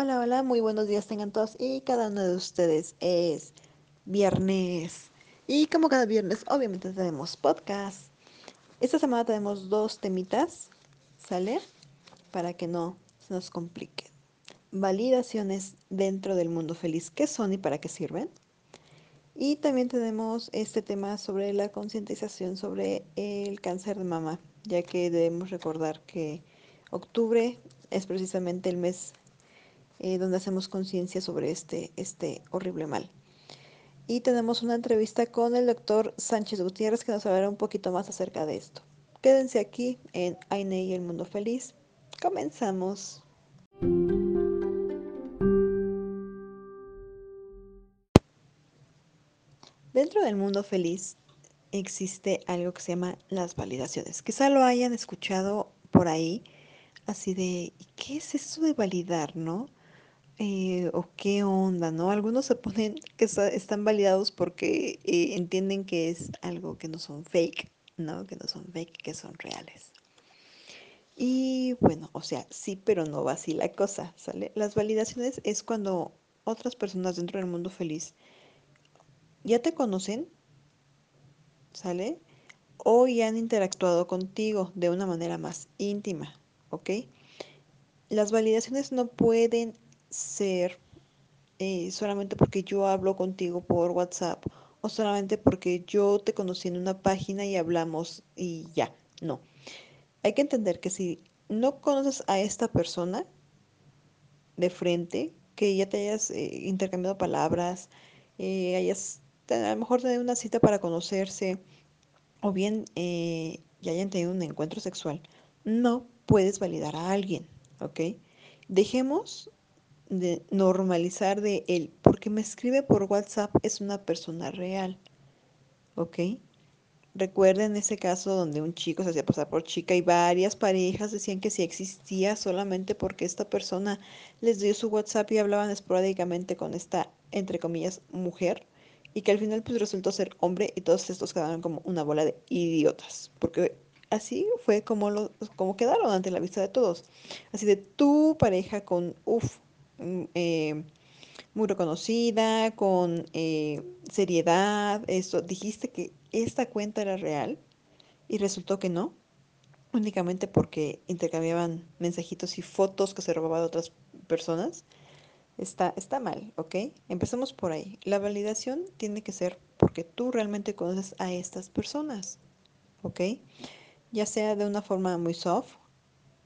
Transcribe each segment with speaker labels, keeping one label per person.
Speaker 1: Hola, hola, muy buenos días tengan todos y cada uno de ustedes es viernes. Y como cada viernes, obviamente tenemos podcast. Esta semana tenemos dos temitas, ¿sale? Para que no se nos complique. Validaciones dentro del mundo feliz, ¿qué son y para qué sirven? Y también tenemos este tema sobre la concientización sobre el cáncer de mama, ya que debemos recordar que octubre es precisamente el mes eh, donde hacemos conciencia sobre este, este horrible mal. Y tenemos una entrevista con el doctor Sánchez Gutiérrez que nos hablará un poquito más acerca de esto. Quédense aquí en Aine y el Mundo Feliz. Comenzamos. Dentro del mundo feliz existe algo que se llama las validaciones. Quizá lo hayan escuchado por ahí, así de, ¿qué es eso de validar, no? Eh, o qué onda, ¿no? Algunos se ponen que están validados porque eh, entienden que es algo que no son fake, ¿no? Que no son fake, que son reales. Y bueno, o sea, sí, pero no va así la cosa, ¿sale? Las validaciones es cuando otras personas dentro del mundo feliz ya te conocen, ¿sale? O ya han interactuado contigo de una manera más íntima, ¿ok? Las validaciones no pueden ser eh, solamente porque yo hablo contigo por WhatsApp o solamente porque yo te conocí en una página y hablamos y ya, no. Hay que entender que si no conoces a esta persona de frente, que ya te hayas eh, intercambiado palabras, eh, hayas a lo mejor tenido una cita para conocerse o bien ya hayan tenido un encuentro sexual, no puedes validar a alguien, ¿ok? Dejemos de normalizar de él, porque me escribe por WhatsApp es una persona real, ¿ok? Recuerden ese caso donde un chico se hacía pasar por chica y varias parejas decían que sí existía solamente porque esta persona les dio su WhatsApp y hablaban esporádicamente con esta, entre comillas, mujer y que al final pues resultó ser hombre y todos estos quedaron como una bola de idiotas, porque así fue como, como quedaron ante la vista de todos. Así de tu pareja con, uff, eh, muy reconocida, con eh, seriedad, esto, dijiste que esta cuenta era real y resultó que no, únicamente porque intercambiaban mensajitos y fotos que se robaban de otras personas. Está, está mal, ¿ok? Empecemos por ahí. La validación tiene que ser porque tú realmente conoces a estas personas, ¿ok? Ya sea de una forma muy soft,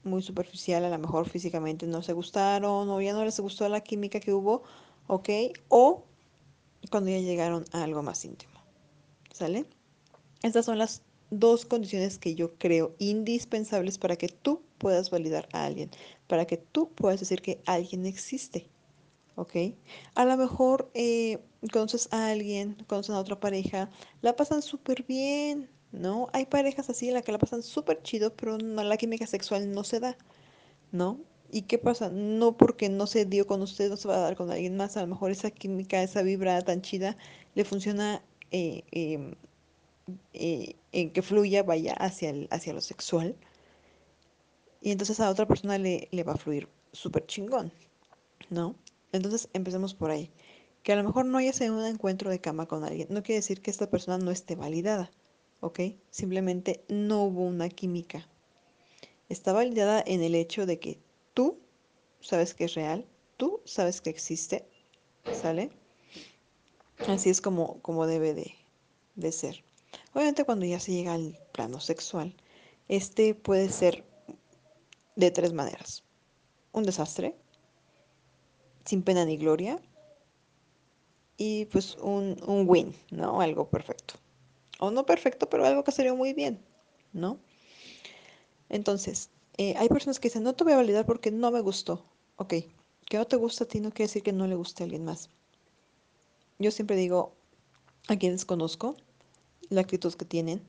Speaker 1: muy superficial, a lo mejor físicamente no se gustaron o ya no les gustó la química que hubo, ¿ok? O cuando ya llegaron a algo más íntimo, ¿sale? Estas son las dos condiciones que yo creo indispensables para que tú puedas validar a alguien, para que tú puedas decir que alguien existe, ¿ok? A lo mejor eh, conoces a alguien, conoces a otra pareja, la pasan súper bien, ¿no? Hay parejas así en la que la pasan súper chido, pero no, la química sexual no se da, ¿no? ¿Y qué pasa? No porque no se dio con usted, no se va a dar con alguien más. A lo mejor esa química, esa vibra tan chida, le funciona eh, em, eh, en que fluya, vaya hacia, el, hacia lo sexual. Y entonces a otra persona le, le va a fluir súper chingón, ¿no? Entonces empecemos por ahí. Que a lo mejor no hayas un encuentro de cama con alguien, no quiere decir que esta persona no esté validada, ¿ok? Simplemente no hubo una química. Está validada en el hecho de que tú sabes que es real, tú sabes que existe, ¿sale? Así es como, como debe de, de ser. Obviamente cuando ya se llega al plano sexual, este puede ser de tres maneras. Un desastre, sin pena ni gloria, y pues un, un win, ¿no? Algo perfecto. O no perfecto, pero algo que salió muy bien, ¿no? Entonces, eh, hay personas que dicen, no te voy a validar porque no me gustó. Ok, que no te gusta a ti no quiere decir que no le guste a alguien más. Yo siempre digo a quienes conozco la actitud que tienen.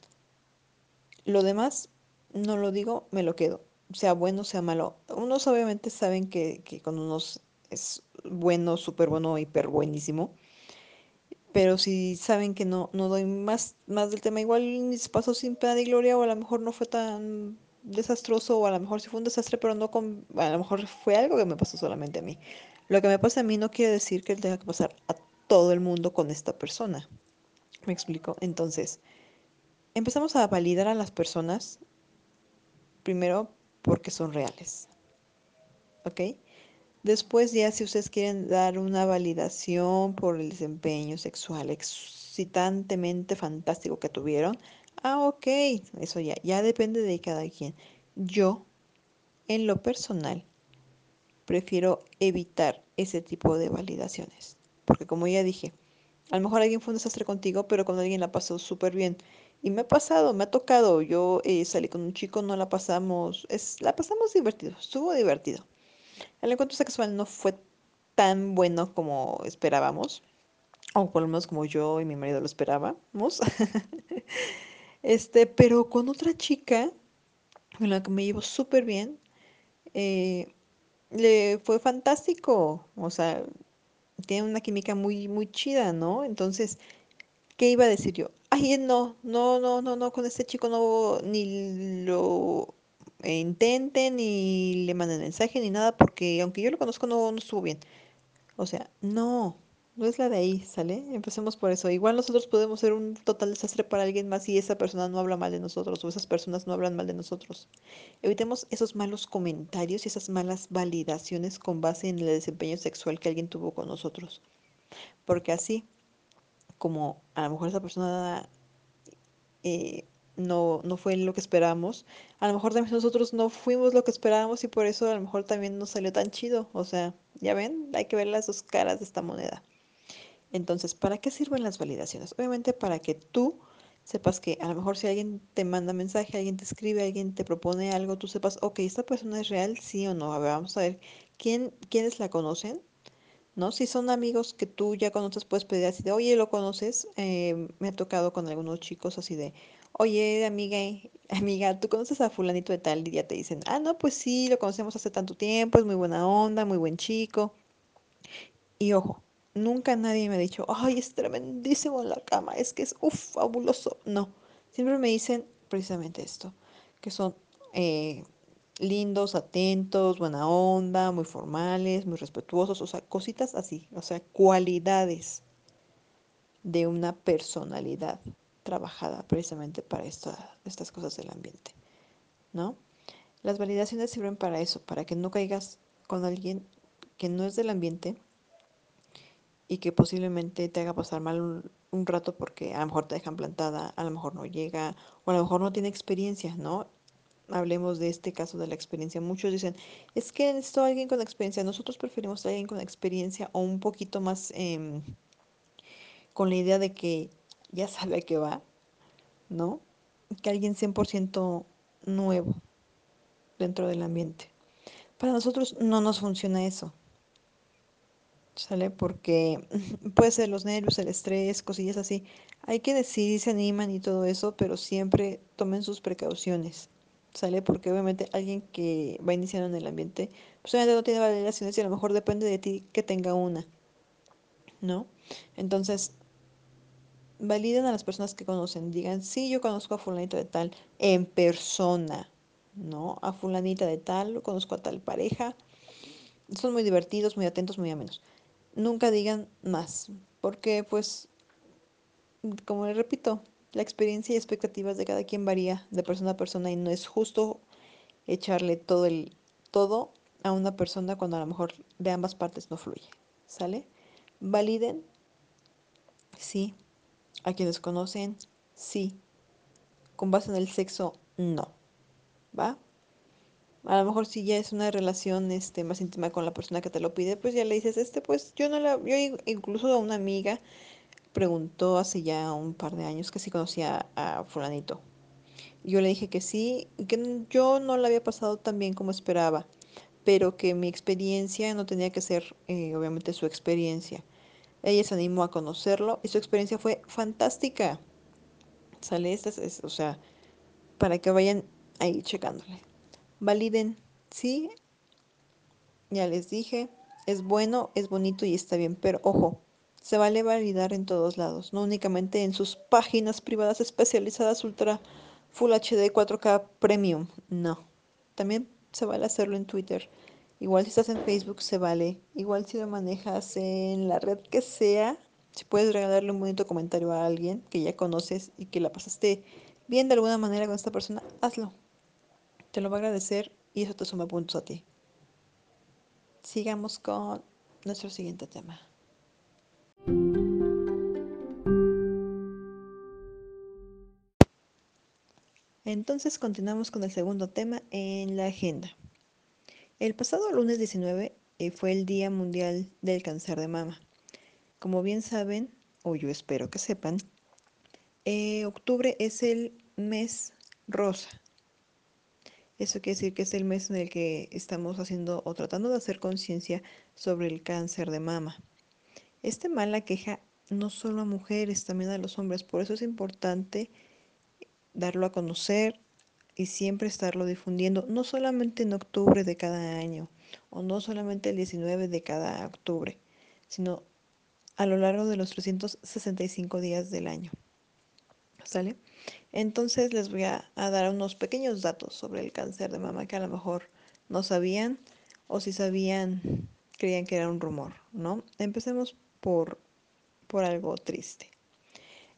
Speaker 1: Lo demás no lo digo, me lo quedo. Sea bueno, sea malo. Unos obviamente saben que, que con unos es bueno, súper bueno, hiper buenísimo. Pero si saben que no, no doy más, más del tema, igual mis pasos sin pena de gloria o a lo mejor no fue tan desastroso o a lo mejor sí fue un desastre, pero no con, a lo mejor fue algo que me pasó solamente a mí. Lo que me pasa a mí no quiere decir que tenga que pasar a todo el mundo con esta persona. ¿Me explico? Entonces, empezamos a validar a las personas primero porque son reales. ¿Ok? Después ya si ustedes quieren dar una validación por el desempeño sexual excitantemente fantástico que tuvieron, ah, ok, eso ya, ya depende de cada quien. Yo, en lo personal, prefiero evitar ese tipo de validaciones. Porque como ya dije, a lo mejor alguien fue un desastre contigo, pero con alguien la pasó súper bien. Y me ha pasado, me ha tocado. Yo eh, salí con un chico, no la pasamos, es, la pasamos divertido, estuvo divertido. El encuentro sexual no fue tan bueno como esperábamos, o por lo menos como yo y mi marido lo esperábamos. Este, pero con otra chica, con la que me llevo súper bien, eh, le fue fantástico. O sea, tiene una química muy, muy chida, ¿no? Entonces, ¿qué iba a decir yo? Ay, no, no, no, no, no, con este chico no, ni lo intenten, ni le manden mensaje, ni nada, porque aunque yo lo conozco, no, no estuvo bien. O sea, no, no es la de ahí, ¿sale? Empecemos por eso. Igual nosotros podemos ser un total desastre para alguien más si esa persona no habla mal de nosotros o esas personas no hablan mal de nosotros. Evitemos esos malos comentarios y esas malas validaciones con base en el desempeño sexual que alguien tuvo con nosotros. Porque así, como a lo mejor esa persona eh, no, no fue lo que esperábamos, a lo mejor también nosotros no fuimos lo que esperábamos y por eso a lo mejor también no salió tan chido. O sea, ya ven, hay que ver las dos caras de esta moneda. Entonces, ¿para qué sirven las validaciones? Obviamente para que tú sepas que a lo mejor si alguien te manda mensaje, alguien te escribe, alguien te propone algo, tú sepas, ok, esta persona es real, sí o no. A ver, vamos a ver quién, quiénes la conocen, ¿no? Si son amigos que tú ya conoces, puedes pedir así de, oye, ¿lo conoces? Eh, me ha tocado con algunos chicos así de, oye, amiga, amiga, ¿tú conoces a fulanito de tal? Y ya te dicen, ah, no, pues sí, lo conocemos hace tanto tiempo, es muy buena onda, muy buen chico. Y ojo, nunca nadie me ha dicho, ay, es tremendísimo en la cama, es que es, uff, fabuloso. No, siempre me dicen precisamente esto, que son eh, lindos, atentos, buena onda, muy formales, muy respetuosos, o sea, cositas así, o sea, cualidades de una personalidad trabajada precisamente para esta, estas cosas del ambiente, ¿no? Las validaciones sirven para eso, para que no caigas con alguien que no es del ambiente y que posiblemente te haga pasar mal un, rato porque a lo mejor te dejan plantada, a lo mejor no llega o a lo mejor no tiene experiencia, ¿no? Hablemos de este caso de la experiencia. Muchos dicen, es que necesito alguien con experiencia. Nosotros preferimos a alguien con experiencia o un poquito más eh, con la idea de que ya sabe a qué va, ¿no? Que alguien 100% nuevo dentro del ambiente. Para nosotros no nos funciona eso. ¿Sale? Porque puede ser los nervios, el estrés, cosillas así. Hay quienes sí se animan y todo eso, pero siempre tomen sus precauciones. ¿Sale? Porque obviamente alguien que va iniciando en el ambiente, pues obviamente no tiene validaciones y a lo mejor depende de ti que tenga una. ¿No? Entonces, validen a las personas que conocen. Digan, sí, yo conozco a fulanito de tal en persona. ¿No? A fulanita de tal, conozco a tal pareja. Son muy divertidos, muy atentos, muy amenos nunca digan más, porque pues, como les repito, la experiencia y expectativas de cada quien varía de persona a persona y no es justo echarle todo el todo a una persona cuando a lo mejor de ambas partes no fluye. ¿Sale? Validen. Sí. A quienes conocen. Sí. Con base en el sexo, no. ¿Va? A lo mejor si ya es una relación este, más íntima con la persona que te lo pide, pues ya le dices, este, pues yo no la, yo incluso a una amiga preguntó hace ya un par de años que si conocía a fulanito. Yo le dije que sí, que yo no la había pasado tan bien como esperaba, pero que mi experiencia no tenía que ser eh, obviamente su experiencia. Ella se animó a conocerlo y su experiencia fue fantástica. Sale esta, es, o sea, para que vayan ahí checándole validen, sí, ya les dije, es bueno, es bonito y está bien, pero ojo, se vale validar en todos lados, no únicamente en sus páginas privadas especializadas Ultra Full HD 4K Premium, no, también se vale hacerlo en Twitter Igual si estás en Facebook se vale. Igual si lo manejas en la red que sea, si puedes regalarle un bonito comentario a alguien que ya conoces y que la pasaste bien de alguna manera con esta persona, hazlo. Te lo va a agradecer y eso te suma puntos a ti. Sigamos con nuestro siguiente tema. Entonces continuamos con el segundo tema en la agenda. El pasado lunes 19 eh, fue el Día Mundial del Cáncer de Mama. Como bien saben, o yo espero que sepan, eh, octubre es el mes rosa. Eso quiere decir que es el mes en el que estamos haciendo o tratando de hacer conciencia sobre el cáncer de mama. Este mal aqueja no solo a mujeres, también a los hombres. Por eso es importante darlo a conocer y siempre estarlo difundiendo, no solamente en octubre de cada año o no solamente el 19 de cada octubre, sino a lo largo de los 365 días del año. ¿Sale? Entonces les voy a, dar unos pequeños datos sobre el cáncer de mama que a lo mejor no sabían o si sabían creían que era un rumor, ¿no? Empecemos por, por algo triste.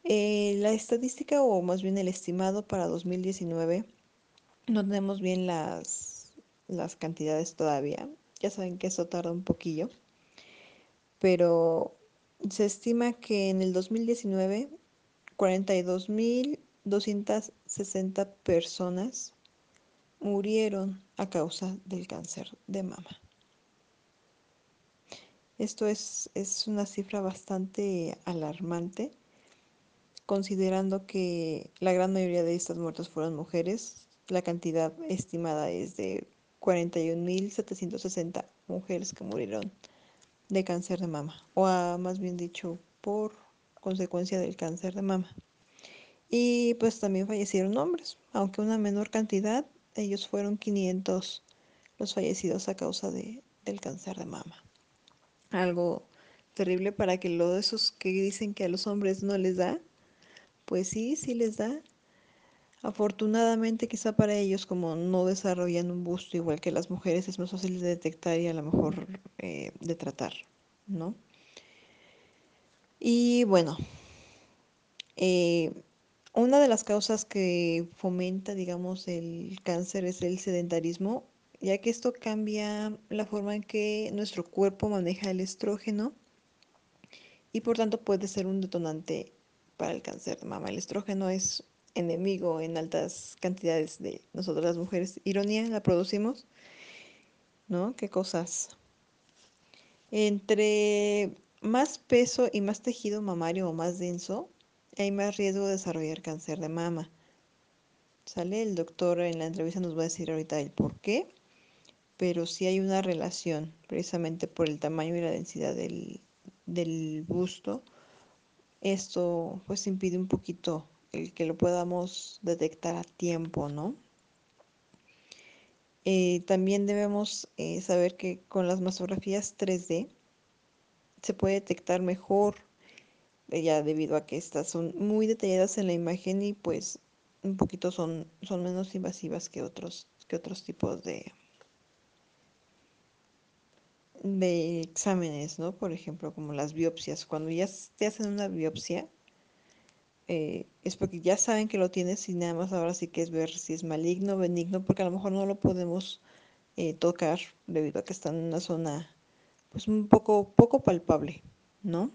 Speaker 1: Eh, la estadística o más bien el estimado para 2019, no tenemos bien las, las cantidades todavía, ya saben que eso tarda un poquillo, pero se estima que en el 2019 42.260 personas murieron a causa del cáncer de mama. Esto es, es una cifra bastante alarmante, considerando que la gran mayoría de estas muertes fueron mujeres. La cantidad estimada es de 41.760 mujeres que murieron de cáncer de mama, o más bien dicho, por consecuencia del cáncer de mama. Y pues también fallecieron hombres, aunque una menor cantidad, ellos fueron 500 los fallecidos a causa de, del cáncer de mama. Algo terrible para que lo de esos que dicen que a los hombres no les da, pues sí, sí les da. Afortunadamente quizá para ellos como no desarrollan un busto igual que las mujeres es más fácil de detectar y a lo mejor eh, de tratar, ¿no? Y bueno, eh, una de las causas que fomenta, digamos, el cáncer es el sedentarismo, ya que esto cambia la forma en que nuestro cuerpo maneja el estrógeno y por tanto puede ser un detonante para el cáncer de mama. El estrógeno es enemigo en altas cantidades de nosotras las mujeres. Ironía, la producimos, ¿no? ¿Qué cosas? Entre más peso y más tejido mamario o más denso, hay más riesgo de desarrollar cáncer de mama. ¿Sale? El doctor en la entrevista nos va a decir ahorita el por qué, pero sí hay una relación, precisamente por el tamaño y la densidad del, del busto. Esto pues impide un poquito que lo podamos detectar a tiempo, ¿no? Eh, también debemos eh, saber que con las mastografías 3D se puede detectar mejor, eh, ya debido a que estas son muy detalladas en la imagen y pues un poquito son, son menos invasivas que otros, que otros tipos de, de exámenes, ¿no? Por ejemplo, como las biopsias. Cuando ya te hacen una biopsia, eh, es porque ya saben que lo tienes y nada más ahora sí que es ver si es maligno o benigno, porque a lo mejor no lo podemos eh, tocar debido a que está en una zona pues un poco, poco palpable, ¿no?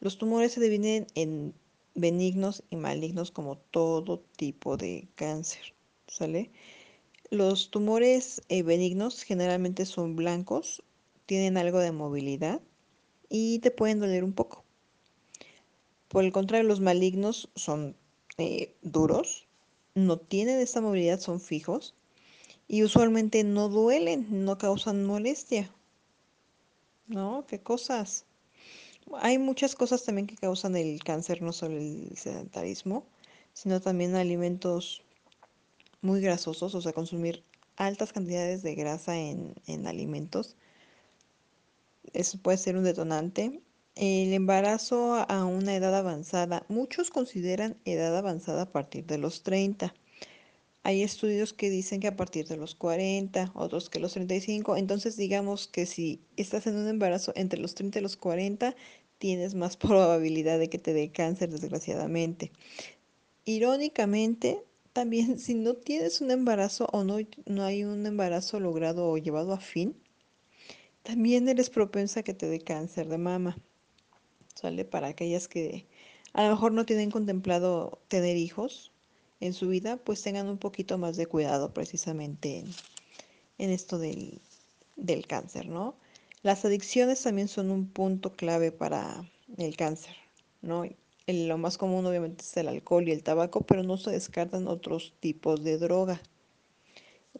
Speaker 1: Los tumores se dividen en benignos y malignos como todo tipo de cáncer, ¿sale? Los tumores eh, benignos generalmente son blancos, tienen algo de movilidad y te pueden doler un poco. Por el contrario, los malignos son eh, duros, no tienen esta movilidad, son fijos y usualmente no duelen, no causan molestia. ¿No? ¿Qué cosas? Hay muchas cosas también que causan el cáncer, no solo el sedentarismo, sino también alimentos muy grasosos, o sea, consumir altas cantidades de grasa en, en alimentos. Eso puede ser un detonante. El embarazo a una edad avanzada. Muchos consideran edad avanzada a partir de los 30. hay estudios que dicen que a partir de los 40, otros que los 35. Entonces, digamos que si estás en un embarazo entre los 30 y los 40, tienes más probabilidad de que te dé cáncer, desgraciadamente. Irónicamente, también si no tienes un embarazo o no, no hay un embarazo logrado o llevado a fin, también eres propensa a que te dé cáncer de mama. ¿Sale? Para aquellas que a lo mejor no tienen contemplado tener hijos en su vida, pues tengan un poquito más de cuidado precisamente en, esto del, del cáncer, ¿no? Las adicciones también son un punto clave para el cáncer, ¿no? lo más común obviamente es el alcohol y el tabaco, pero no se descartan otros tipos de droga.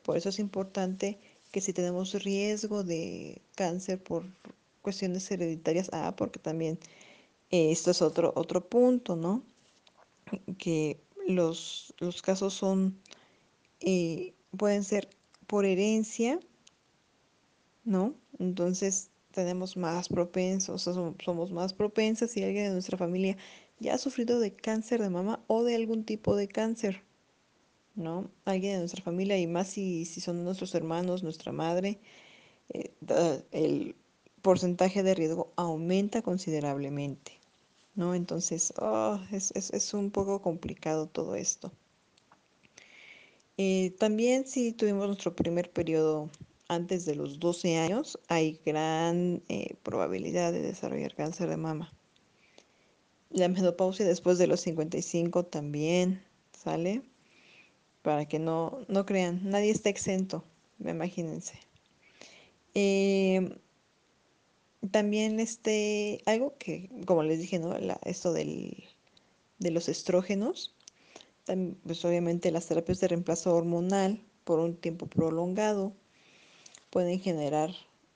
Speaker 1: Por eso es importante que si tenemos riesgo de cáncer por cuestiones hereditarias, ah, porque también eh, esto es otro, otro punto, ¿no? Que los, los casos son, eh, pueden ser por herencia, ¿no? Entonces tenemos más propensos, somos más propensas si alguien de nuestra familia ya ha sufrido de cáncer de mama o de algún tipo de cáncer, ¿no? Alguien de nuestra familia y más si, si son nuestros hermanos, nuestra madre, eh, el porcentaje de riesgo aumenta considerablemente, ¿no? Entonces, oh, es, es, es, un poco complicado todo esto. Eh, también si tuvimos nuestro primer periodo antes de los 12 años, hay gran eh, probabilidad de desarrollar cáncer de mama. La menopausia después de los 55 también sale. Para que no, no crean, nadie está exento, imagínense. Eh, también este, algo que, como les dije, ¿no? esto del, de los estrógenos, también, pues obviamente las terapias de reemplazo hormonal por un tiempo prolongado pueden generar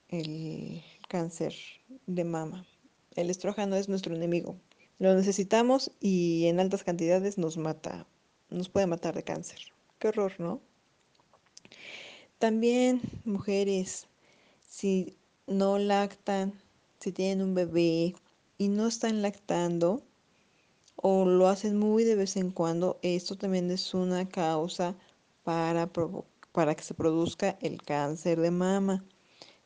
Speaker 1: el cáncer de mama. El estrógeno es nuestro enemigo, lo necesitamos y en altas cantidades nos mata, nos puede matar de cáncer. Qué horror, ¿no? También mujeres, si no lactan, si tienen un bebé y no están lactando o lo hacen muy de vez en cuando, esto también es una causa para, para que se produzca el cáncer de mama.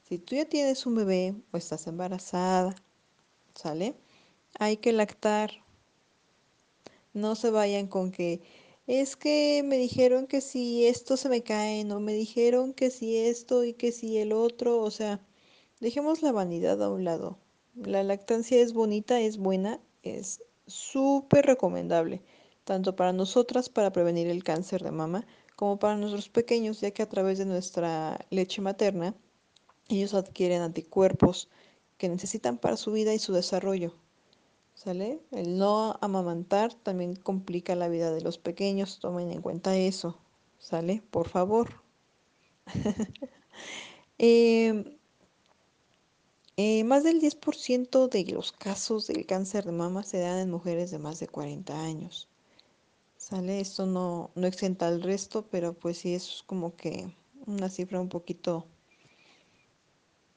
Speaker 1: Si tú ya tienes un bebé o estás embarazada, ¿sale? hay que lactar. No se vayan con que es que me dijeron que si esto se me cae, no me dijeron que si esto y que si el otro, o sea, dejemos la vanidad a un lado. La lactancia es bonita, es buena, es súper recomendable, tanto para nosotras para prevenir el cáncer de mama, como para nuestros pequeños, ya que a través de nuestra leche materna, ellos adquieren anticuerpos que necesitan para su vida y su desarrollo. ¿Sale? El no amamantar también complica la vida de los pequeños, tomen en cuenta eso, ¿sale? Por favor. Em, eh, más del 10% de los casos del cáncer de mama se dan en mujeres de más de 40 años. ¿Sale? Esto no, no exenta al resto, pero pues sí es como que una cifra un poquito,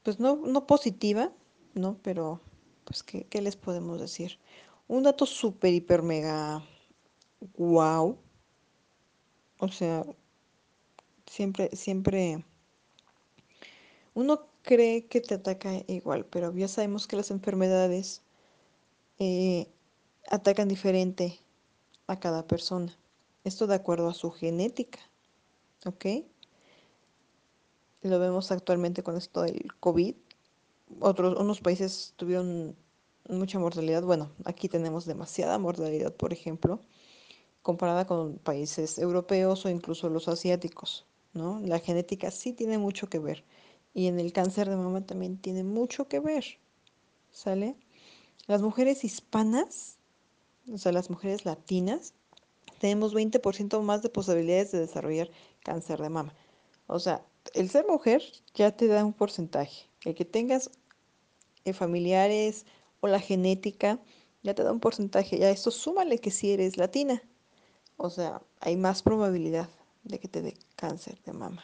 Speaker 1: pues no, no positiva, ¿no? Pero pues, ¿qué, les podemos decir? Un dato súper, hiper, mega wow. O sea, siempre, siempre... Uno cree que te ataca igual, pero ya sabemos que las enfermedades eh, atacan diferente a cada persona. Esto de acuerdo a su genética. ¿Ok? Lo vemos actualmente con esto del COVID. Otros, unos países tuvieron mucha mortalidad. Bueno, aquí tenemos demasiada mortalidad, por ejemplo, comparada con países europeos o incluso los asiáticos, ¿no? La genética sí tiene mucho que ver. Y en el cáncer de mama también tiene mucho que ver, ¿sale? Las mujeres hispanas, o sea, las mujeres latinas, tenemos 20% más de posibilidades de desarrollar cáncer de mama. O sea, el ser mujer ya te da un porcentaje. El que tengas eh, familiares o la genética, ya te da un porcentaje. Ya esto súmale que si eres latina. O sea, hay más probabilidad de que te dé cáncer de mama.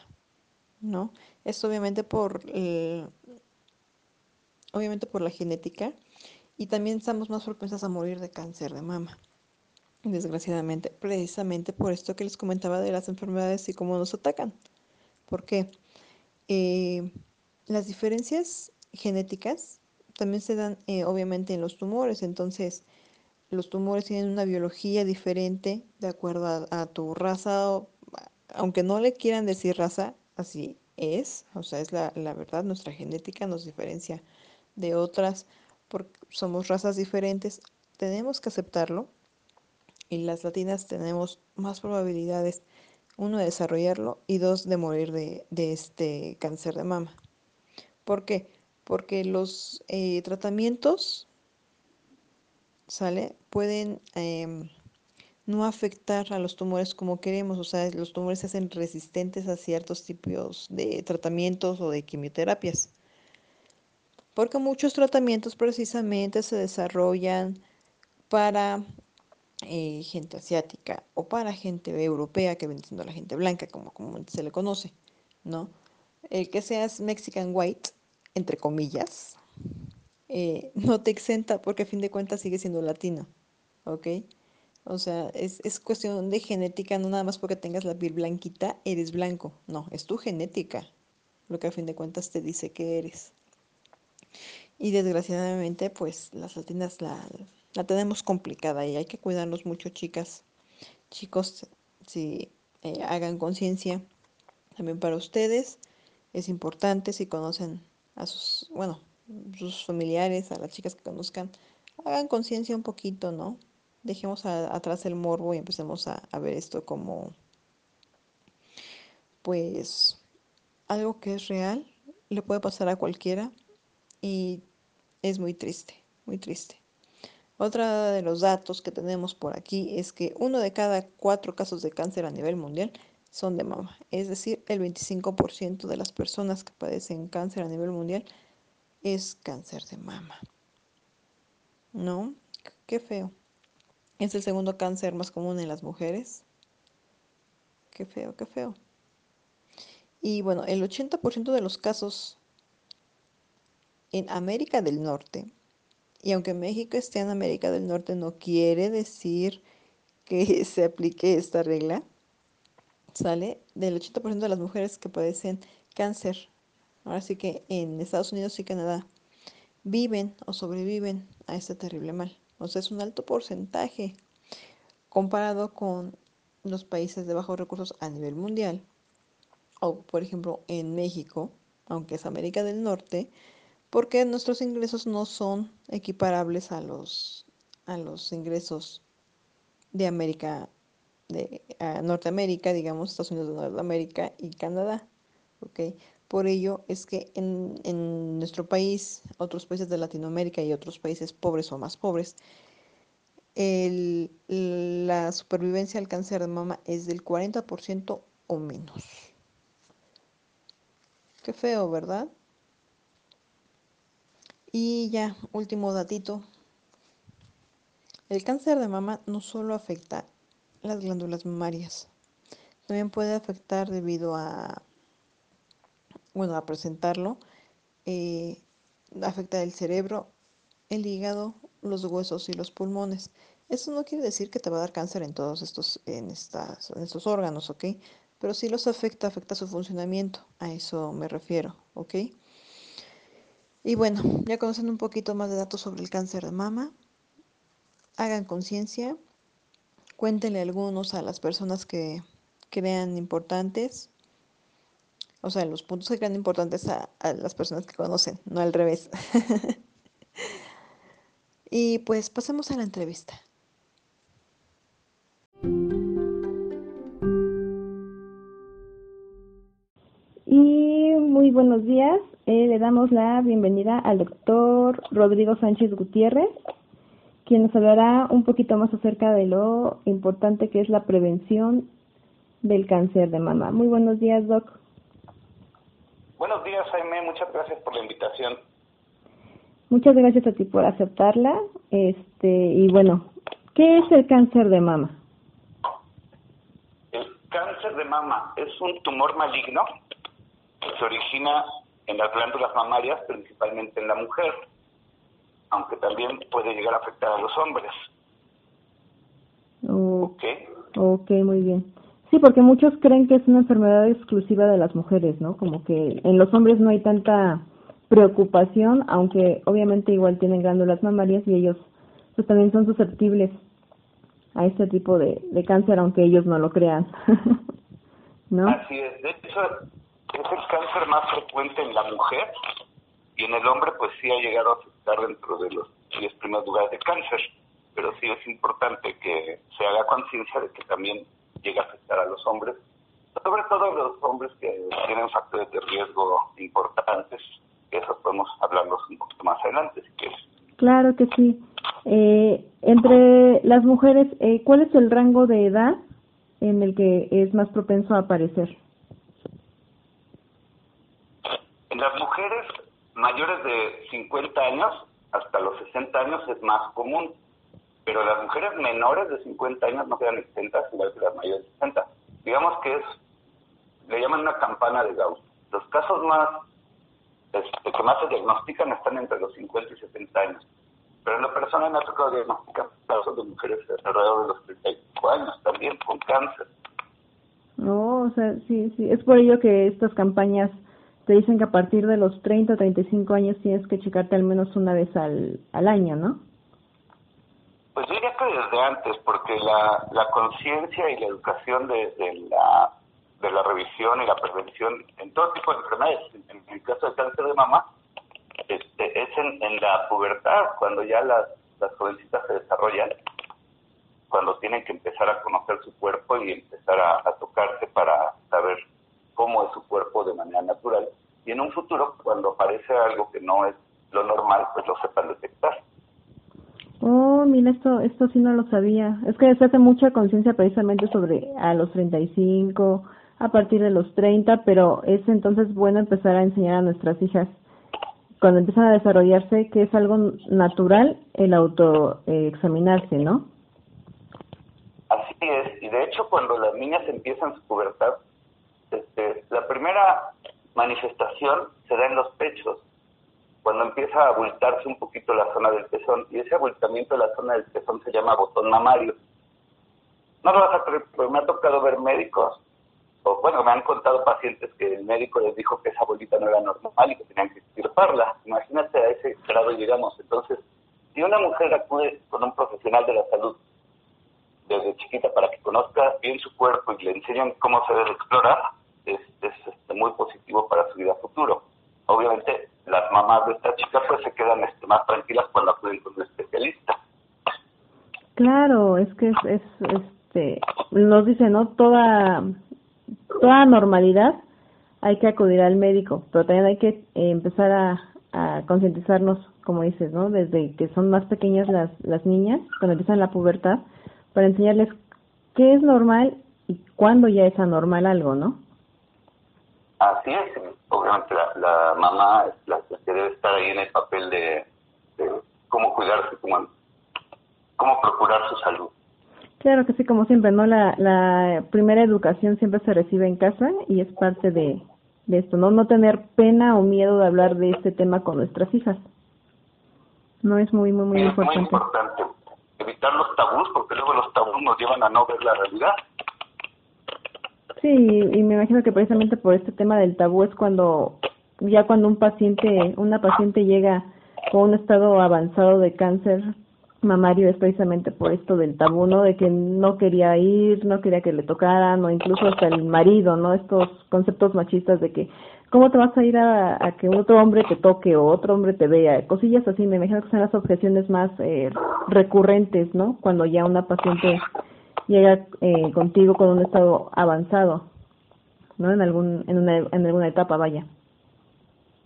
Speaker 1: ¿No? Esto obviamente por obviamente por la genética y también estamos más propensas a morir de cáncer de mama. desgraciadamente, precisamente por esto que les comentaba de las enfermedades y cómo nos atacan. ¿Por qué? Eh, las diferencias genéticas también se dan eh, obviamente en los tumores, entonces los tumores tienen una biología diferente de acuerdo a, tu raza, aunque no le quieran decir raza, así es, o sea, es la, la verdad, nuestra genética nos diferencia de otras, porque somos razas diferentes, tenemos que aceptarlo y las latinas tenemos más probabilidades, uno, de desarrollarlo y dos, de morir de, este cáncer de mama. ¿Por qué? Porque los eh, tratamientos, ¿sale? Pueden em, no afectar a los tumores como queremos, o sea, los tumores se hacen resistentes a ciertos tipos de tratamientos o de quimioterapias. Porque muchos tratamientos precisamente se desarrollan para eh, gente asiática o para gente europea, que viene siendo la gente blanca, como se le conoce, ¿no? El que seas Mexican white, entre comillas, eh, no te exenta porque a fin de cuentas sigue siendo latino, ¿ok? O sea, es, es, cuestión de genética, no nada más porque tengas la piel blanquita, eres blanco. No, es tu genética lo que a fin de cuentas te dice que eres. Y desgraciadamente, pues las latinas la, la tenemos complicada y hay que cuidarnos mucho, chicas. Chicos, si eh, hagan conciencia también para ustedes, es importante si conocen a sus, bueno, sus familiares, a las chicas que conozcan, hagan conciencia un poquito, ¿no? Dejemos atrás el morbo y empecemos a, a ver esto como, pues, algo que es real, le puede pasar a cualquiera y es muy triste, muy triste. Otra de los datos que tenemos por aquí es que uno de cada cuatro casos de cáncer a nivel mundial son de mama. Es decir, el 25% de las personas que padecen cáncer a nivel mundial es cáncer de mama. ¿No? Qué feo. Es el segundo cáncer más común en las mujeres. Qué feo, qué feo. Y bueno, el 80% de los casos en América del Norte y aunque México esté en América del Norte, no quiere decir que se aplique esta regla. Sale del 80% de las mujeres que padecen cáncer. Ahora sí que en Estados Unidos y Canadá viven o sobreviven a este terrible mal. O sea, es un alto porcentaje comparado con los países de bajos recursos a nivel mundial. O, por ejemplo, en México, aunque es América del Norte, porque nuestros ingresos no son equiparables a los, a los ingresos de América, de Norteamérica, digamos, Estados Unidos de Norteamérica y Canadá. ¿okay? Por ello es que en, en nuestro país, otros países de Latinoamérica y otros países pobres o más pobres, el, la supervivencia al cáncer de mama es del 40% o menos. Qué feo, ¿verdad? Y ya, último datito. El cáncer de mama no solo afecta las glándulas mamarias, también puede afectar debido a, bueno, a presentarlo, eh, afecta el cerebro, el hígado, los huesos y los pulmones. Eso no quiere decir que te va a dar cáncer en todos estos, en estas, en estos órganos, ¿ok? Pero sí los afecta, afecta su funcionamiento, a eso me refiero, ¿ok? Y bueno, ya conocen un poquito más de datos sobre el cáncer de mama. Hagan conciencia. Cuéntenle algunos a las personas que crean importantes. O sea, los puntos que crean importantes a, las personas que conocen, no al revés. y pues pasemos a la entrevista.
Speaker 2: Y muy buenos días. Eh, le damos la bienvenida al doctor Rodrigo Sánchez Gutiérrez, quien nos hablará un poquito más acerca de lo importante que es la prevención del cáncer de mama. Muy buenos días, doc.
Speaker 3: Buenos días, Jaime. Muchas gracias por la invitación.
Speaker 2: Muchas gracias a ti por aceptarla. Este y bueno, ¿qué es el cáncer de mama?
Speaker 3: El cáncer de mama es un tumor maligno que se origina en las glándulas mamarias, principalmente en la mujer, aunque también puede llegar a afectar a los hombres. Ok.
Speaker 2: Ok, muy bien. Sí, porque muchos creen que es una enfermedad exclusiva de las mujeres, ¿no? Como que en los hombres no hay tanta preocupación, aunque obviamente igual tienen glándulas mamarias y ellos pues también son susceptibles a este tipo de, cáncer, aunque ellos no lo crean. ¿No?
Speaker 3: Así es. De hecho, es el cáncer más frecuente en la mujer y en el hombre pues sí ha llegado a afectar dentro de los 10 primeros lugares de cáncer, pero sí es importante que se haga conciencia de que también llega a afectar a los hombres, sobre todo a los hombres que tienen factores de riesgo importantes, que eso podemos hablarlos un poquito más adelante si quieres.
Speaker 2: Claro que sí. Eh, entre las mujeres, eh, ¿cuál es el rango de edad en el que es más propenso a aparecer?
Speaker 3: En las mujeres mayores de 50 años hasta los 60 años es más común, pero las mujeres menores de 50 años no quedan exentas igual que las mayores de 60. Digamos que es, le llaman una campana de Gauss. Los casos más este, que más se diagnostican están entre los 50 y 70 años. Pero en la persona me ha tocado diagnosticar casos de mujeres alrededor de los 35 años también con cáncer.
Speaker 2: No, o sea, sí, sí. Es por ello que estas campañas te dicen que a partir de los 30 o 35 años tienes que checarte al menos una vez al, al año, ¿no?
Speaker 3: Pues yo diría que desde antes, porque la, la conciencia y la educación de, la de la revisión y la prevención en todo tipo de enfermedades. En, el caso del cáncer de mama, este, es en, en la pubertad, cuando ya las, las jovencitas se desarrollan, cuando tienen que empezar a conocer su cuerpo y empezar a, a tocarse para saber cómo es su cuerpo de manera natural. Y en un futuro, cuando aparece algo que no es lo normal, pues lo sepan detectar.
Speaker 2: Mira, esto, esto sí no lo sabía. Es que se hace mucha conciencia precisamente sobre a los 35, a partir de los 30, pero es entonces bueno empezar a enseñar a nuestras hijas cuando empiezan a desarrollarse que es algo natural el autoexaminarse, eh, ¿no?
Speaker 3: Así es, y de hecho cuando las niñas empiezan su pubertad, este, la primera manifestación se da en los pechos, cuando empieza a abultarse un poquito la zona del pezón, y ese abultamiento de la zona del pezón se llama botón mamario. No lo vas a creer, me ha tocado ver médicos bueno, me han contado pacientes que el médico les dijo que esa bolita no era normal y que tenían que extirparla. Imagínate a ese grado llegamos. Entonces, si una mujer acude con un profesional de la salud desde chiquita para que conozca bien su cuerpo y le enseñen cómo se debe explorar, es, es este, muy positivo para su vida futuro. Obviamente, las mamás de esta chica pues se quedan este, más tranquilas cuando acuden con un especialista.
Speaker 2: Claro, es que es, es este, nos dice, ¿no? Toda toda normalidad hay que acudir al médico, pero también hay que eh, empezar a, a concientizarnos, como dices, ¿no? Desde que son más pequeñas las, las niñas, cuando empiezan la pubertad, para enseñarles qué es normal y cuándo ya es anormal algo, ¿no?
Speaker 3: Así es, obviamente la, la mamá es la que debe estar ahí en el papel de, de cómo cuidarse, cómo, cómo procurar su salud.
Speaker 2: Claro que sí, como siempre, ¿no? La, la primera educación siempre se recibe en casa y es parte de, de esto, ¿no? No tener pena o miedo de hablar de este tema con nuestras hijas. No es muy, muy, muy importante.
Speaker 3: muy importante. Evitar los tabús, porque luego los tabús nos llevan a no ver la realidad.
Speaker 2: Sí, y me imagino que precisamente por este tema del tabú es cuando, ya cuando un paciente, una paciente llega con un estado avanzado de cáncer, mamario es precisamente por esto del tabú, ¿no? De que no quería ir, no quería que le tocaran, o incluso hasta el marido, ¿no? Estos conceptos machistas de que, ¿cómo te vas a ir a, a que otro hombre te toque o otro hombre te vea? Cosillas así, me imagino que son las objeciones más eh, recurrentes, ¿no? Cuando ya una paciente llega eh, contigo con un estado avanzado, ¿no? En, algún, en, una, en alguna etapa, vaya.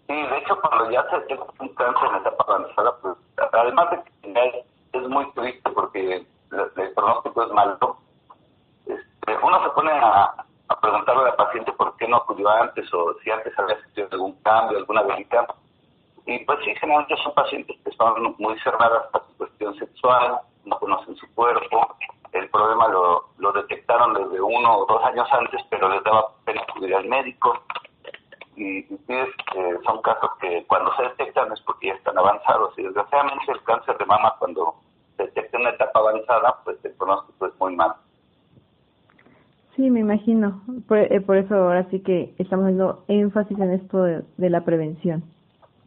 Speaker 3: Sí, de hecho, cuando ya se tiene un cáncer en etapa avanzada, pues, además de que es muy triste porque el, pronóstico es malo. Este, uno se pone a, preguntarle a la paciente por qué no acudió antes o si antes había sentido algún cambio, alguna velita. Y pues sí, generalmente son pacientes que son muy cerradas para su cuestión sexual, no conocen su cuerpo. El problema lo, lo detectaron desde uno o dos años antes, pero les daba pena acudir al médico. Y, y son casos que cuando se detectan es porque ya están avanzados. Y desgraciadamente el cáncer de mama cuando se detecta en una etapa avanzada, pues el pronóstico es muy mal.
Speaker 2: Sí, me imagino. Por, eh, por eso ahora sí que estamos dando énfasis en esto de, de la prevención,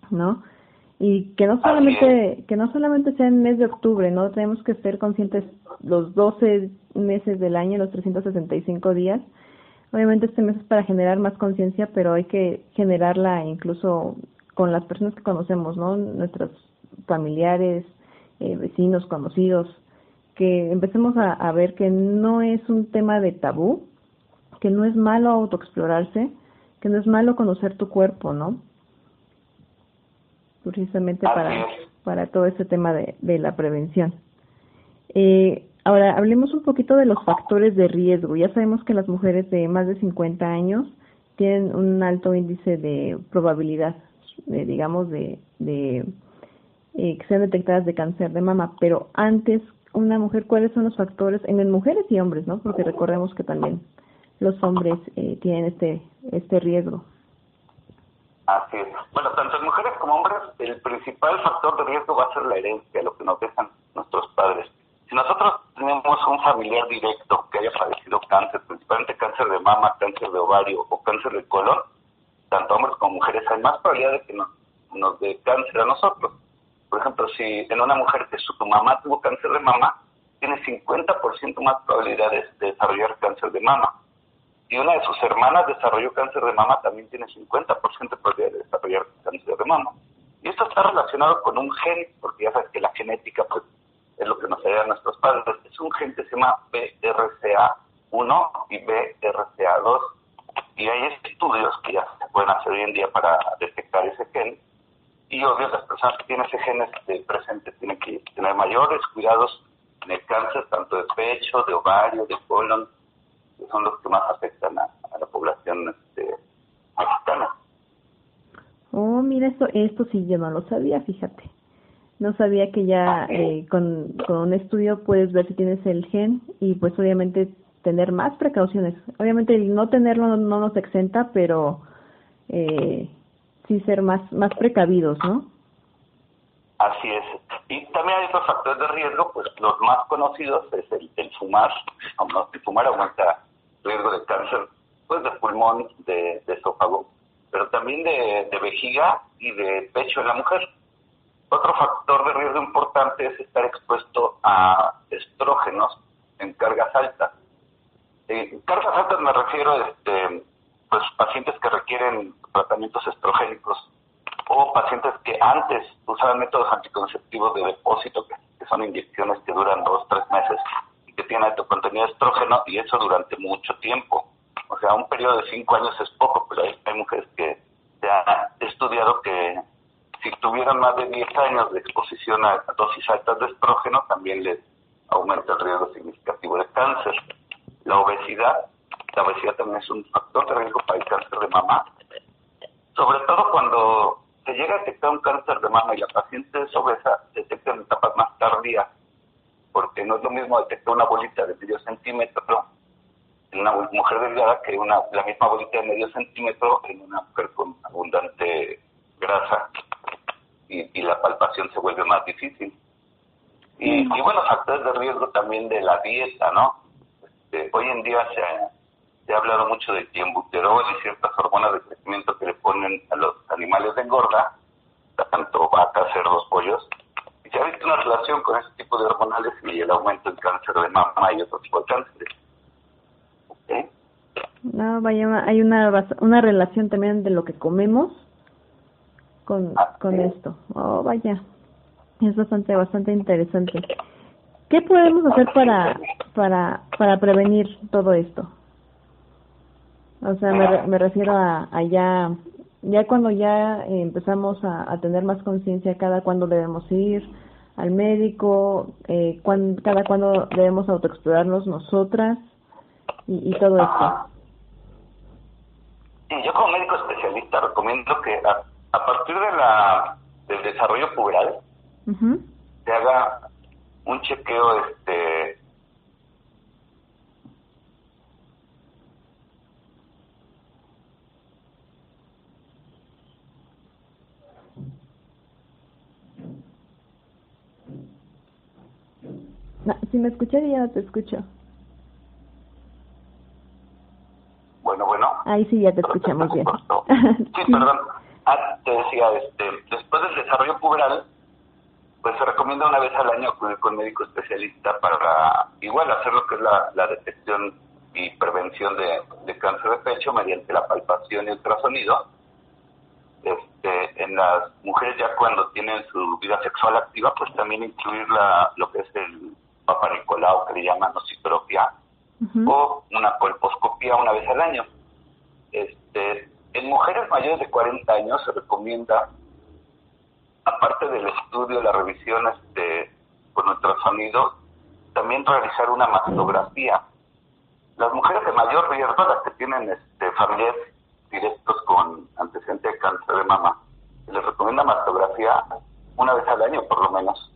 Speaker 2: ¿no? y que no solamente que no solamente sea en mes de octubre, ¿no? Tenemos que ser conscientes los 12 meses del año, los 365 días. Obviamente este mes es para generar más conciencia, pero hay que generarla incluso con las personas que conocemos, ¿no? Nuestros familiares, eh, vecinos, conocidos, que empecemos a, a ver que no es un tema de tabú, que no es malo autoexplorarse, que no es malo conocer tu cuerpo, ¿no? precisamente para, para todo este tema de, de la prevención. Eh, ahora, hablemos un poquito de los factores de riesgo. Ya sabemos que las mujeres de más de 50 años tienen un alto índice de probabilidad, de, digamos, de, de eh, que sean detectadas de cáncer de mama. Pero antes, una mujer, ¿cuáles son los factores en mujeres y hombres, no? Porque recordemos que también los hombres eh, tienen este este riesgo.
Speaker 3: Así es. Bueno, tanto en mujeres como hombres, el principal factor de riesgo va a ser la herencia, lo que nos dejan nuestros padres. Si nosotros tenemos un familiar directo que haya padecido cáncer, principalmente cáncer de mama, cáncer de ovario o cáncer de colon, tanto hombres como mujeres, hay más probabilidad de que nos, nos dé cáncer a nosotros. Por ejemplo, si en una mujer que su mamá tuvo cáncer de mama, tiene 50% más probabilidades de desarrollar cáncer de mama y una de sus hermanas desarrolló cáncer de mama, también tiene 50% de probabilidad de desarrollar cáncer de mama. Y esto está relacionado con un gen, porque ya sabes que la genética pues, nos a nuestros padres. Es un gen que se llama BRCA1 y BRCA2. Y hay estudios que ya se pueden hacer hoy en día para detectar ese gen. Y obvio, las personas que tienen ese gen este, presente tienen que tener mayores cuidados en el cáncer, tanto de pecho, de ovario, de colon, que son los que más afectan a, la población este, mexicana.
Speaker 2: Oh, mira, esto, esto sí yo no lo sabía, fíjate. No sabía que ya eh, con, con un estudio puedes ver si tienes el gen y pues obviamente tener más precauciones. Obviamente el no tenerlo no, nos exenta, pero eh, sí ser más, más precavidos, ¿no?
Speaker 3: Así es. Y también hay otros factores de riesgo, pues los más conocidos es el, el fumar. El fumar aumenta riesgo de cáncer pues de pulmón, de, esófago, pero también de, vejiga y de pecho en la mujer. Otro factor de riesgo importante es estar expuesto a estrógenos en cargas altas. En cargas altas me refiero a este, pues, pacientes que requieren tratamientos estrogénicos o pacientes que antes usaban métodos anticonceptivos de depósito, que, son inyecciones que duran dos, tres meses que tiene alto contenido de estrógeno y eso durante mucho tiempo. O sea, un periodo de cinco años es poco, pero hay, mujeres que se ha estudiado que si tuvieran más de 10 años de exposición a, dosis altas de estrógeno, también les aumenta el riesgo significativo de cáncer. La obesidad, la obesidad también es un factor de riesgo para el cáncer de mama, sobre todo cuando se llega a detectar un cáncer de mama y la paciente es obesa, detecta en etapas más tardías porque no es lo mismo detectar una bolita de medio centímetro en una mujer delgada que una, la misma bolita de medio centímetro en una mujer con abundante grasa y, la palpación se vuelve más difícil. Y, bueno, factores de riesgo también de la dieta, ¿no? Este, hoy en día se ha, se ha hablado mucho de tiembuterol y ciertas hormonas de crecimiento que le ponen a los animales de engorda, tanto vacas, cerdos, pollos, se ha visto una relación con ese tipo de hormonales y el aumento del cáncer de mama y otro tipo de cánceres.
Speaker 2: No, vaya, hay una, una relación también de lo que comemos con, ah, con esto. Oh, vaya, es bastante, bastante interesante. ¿Qué podemos hacer para, para, para prevenir todo esto? O sea, me, me refiero a, a ya, ya cuando ya empezamos a, a tener más conciencia cada cuándo debemos ir, al médico, eh, cada cuándo debemos autoexplorarnos nosotras y, todo esto.
Speaker 3: yo como médico especialista recomiendo que a, partir de la del desarrollo puberal se haga un chequeo este
Speaker 2: si me escuchas ya no te escucho.
Speaker 3: Bueno, bueno.
Speaker 2: Ahí sí ya te escuchamos bien.
Speaker 3: sí, perdón. Ah, te decía, este, después del desarrollo puberal, pues se recomienda una vez al año acudir con médico especialista para igual hacer lo que es la, la detección y prevención de, de, cáncer de pecho mediante la palpación y ultrasonido. Este, en las mujeres ya cuando tienen su vida sexual activa, pues también incluir la, lo que es el paparicolado que le llaman oxitropia o una colposcopía una vez al año. Este, en mujeres mayores de 40 años se recomienda aparte del estudio, la revisión este, con ultrasonido, también realizar una mastografía. Las mujeres de mayor riesgo, las que tienen este, familiares directos con antecedente de cáncer de mama, les recomienda mastografía una vez al año por lo menos.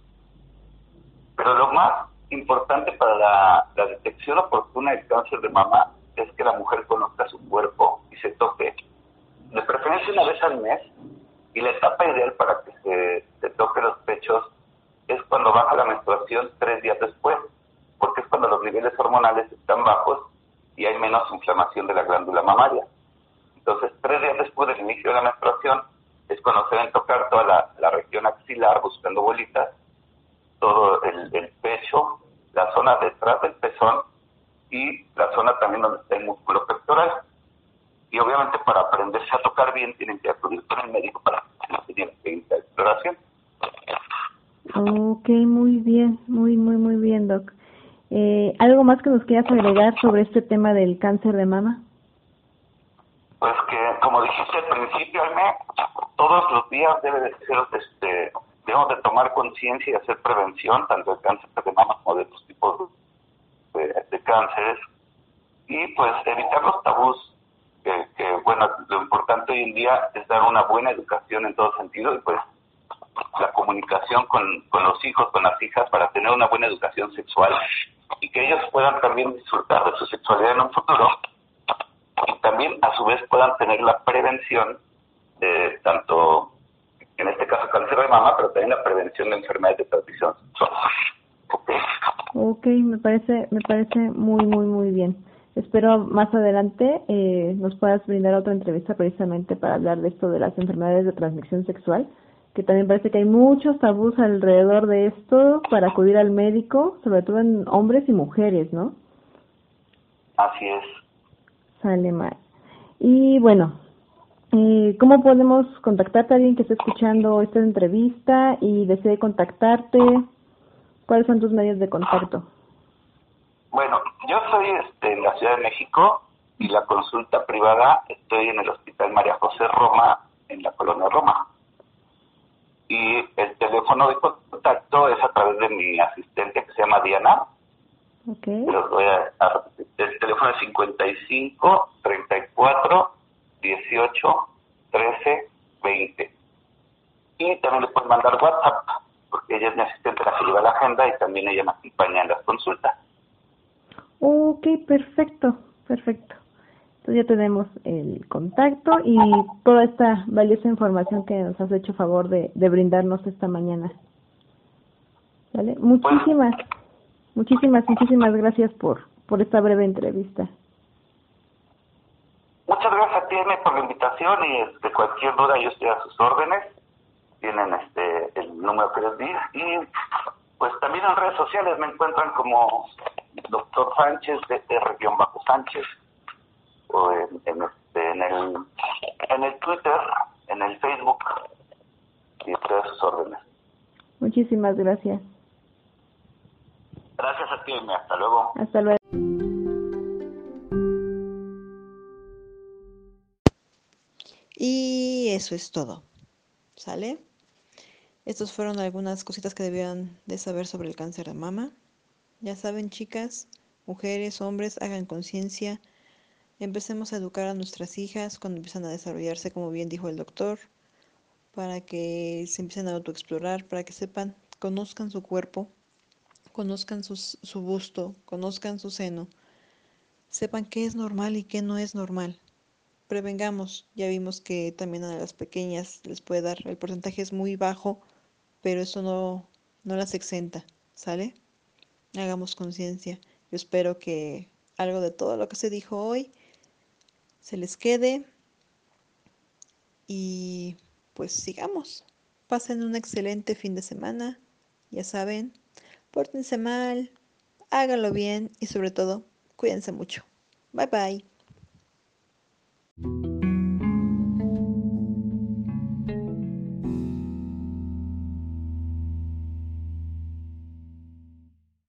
Speaker 3: Pero lo más importante para la detección oportuna del cáncer de mama es que la mujer conozca su cuerpo y se toque, de preferencia una vez al mes, y la etapa ideal para que se, toque los pechos es cuando baja la menstruación tres días después, porque es cuando los niveles hormonales están bajos y hay menos inflamación de la glándula mamaria. Entonces, tres días después del inicio de la menstruación es cuando se deben tocar toda la, región axilar buscando bolitas, todo el, pecho, la zona detrás del pezón y la zona también donde está el músculo pectoral y obviamente para aprenderse a tocar bien tienen que acudir con el médico para que no tengan la exploración.
Speaker 2: Ok, muy bien, muy, muy, muy bien, Doc. Eh, ¿Algo más que nos quieras agregar sobre este tema del cáncer de mama?
Speaker 3: Pues que, como dijiste al principio, Alme, todos los días debe de ser, este, debemos de tomar conciencia y hacer prevención, tanto del cáncer de mama como de otros tipos de, de cánceres, y pues evitar los tabús que, bueno, lo importante hoy en día es dar una buena educación en todo sentido y pues la comunicación con, con los hijos, con las hijas, para tener una buena educación sexual y que ellos puedan también disfrutar de su sexualidad en un futuro y también a su vez puedan tener la prevención de tanto, en este caso cáncer de mama, pero también la prevención de enfermedades de transmisión sexual.
Speaker 2: Ok, me parece, me parece muy, muy, muy bien. Espero más adelante eh, nos puedas brindar otra entrevista precisamente para hablar de esto de las enfermedades de transmisión sexual, que también parece que hay muchos tabús alrededor de esto para acudir al médico, sobre todo en hombres y mujeres, ¿no?
Speaker 3: Así es.
Speaker 2: Sale mal. Y bueno, eh, ¿cómo podemos contactarte a alguien que esté escuchando esta entrevista y desee contactarte? ¿Cuáles son tus medios de contacto?
Speaker 3: Bueno, yo soy este, en la Ciudad de México y la consulta privada estoy en el Hospital María José Roma, en la colonia Roma. Y el teléfono de contacto es a través de mi asistente que se llama Diana.
Speaker 2: Okay.
Speaker 3: voy a, el teléfono es 55 34 18 13 20. Y también le puedes mandar WhatsApp, porque ella es mi asistente la que lleva la agenda y también ella me acompaña en las consultas.
Speaker 2: Ok, perfecto, perfecto. Entonces ya tenemos el contacto y toda esta valiosa información que nos has hecho favor de, de brindarnos esta mañana. ¿Vale? Muchísimas, muchísimas, muchísimas gracias por, por esta breve entrevista.
Speaker 3: Muchas gracias a ti, por la invitación y de este, cualquier duda yo estoy a sus órdenes. Tienen este el número que les di y pues también en redes sociales me encuentran como doctor Sánchez, de R-Bajo Sánchez, o en, en, este, en, el, en el Twitter, en el Facebook, y todas sus órdenes.
Speaker 2: Muchísimas gracias.
Speaker 3: Gracias a ti, hasta luego.
Speaker 2: Hasta luego.
Speaker 1: Y eso es todo. ¿Sale? Estas fueron algunas cositas que debían de saber sobre el cáncer de mama. Ya saben, chicas, mujeres, hombres, hagan conciencia. Empecemos a educar a nuestras hijas cuando empiezan a desarrollarse, como bien dijo el doctor, para que se empiecen a autoexplorar, para que sepan, conozcan su cuerpo, conozcan su busto, conozcan su seno, sepan qué es normal y qué no es normal. Prevengamos, ya vimos que también a las pequeñas les puede dar, el porcentaje es muy bajo, pero eso no, no las exenta, ¿sale? Hagamos conciencia. Yo espero que algo de todo lo que se dijo hoy se les quede y pues sigamos. Pasen un excelente fin de semana. Ya saben, pórtense mal, háganlo bien y sobre todo, cuídense mucho. Bye bye.